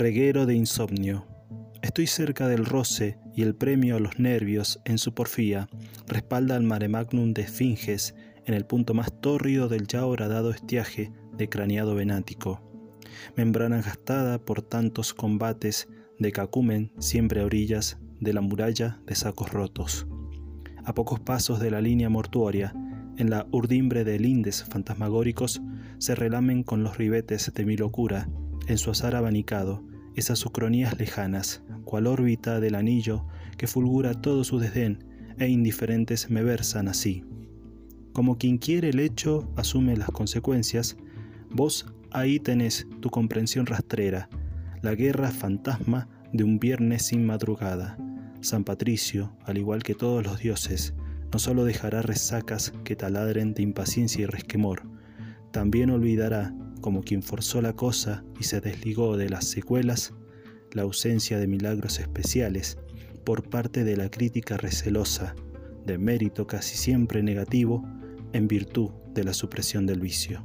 Reguero de insomnio. Estoy cerca del roce y el premio a los nervios en su porfía respalda al mare magnum de esfinges en el punto más tórrido del ya horadado estiaje de craneado venático. Membrana gastada por tantos combates de cacumen siempre a orillas de la muralla de sacos rotos. A pocos pasos de la línea mortuoria, en la urdimbre de lindes fantasmagóricos, se relamen con los ribetes de mi locura, en su azar abanicado, esas ucronías lejanas, cual órbita del anillo que fulgura todo su desdén, e indiferentes me versan así. Como quien quiere el hecho asume las consecuencias, vos ahí tenés tu comprensión rastrera, la guerra fantasma de un viernes sin madrugada. San Patricio, al igual que todos los dioses, no solo dejará resacas que taladren de impaciencia y resquemor, también olvidará, como quien forzó la cosa y se desligó de las secuelas, la ausencia de milagros especiales por parte de la crítica recelosa, de mérito casi siempre negativo, en virtud de la supresión del vicio.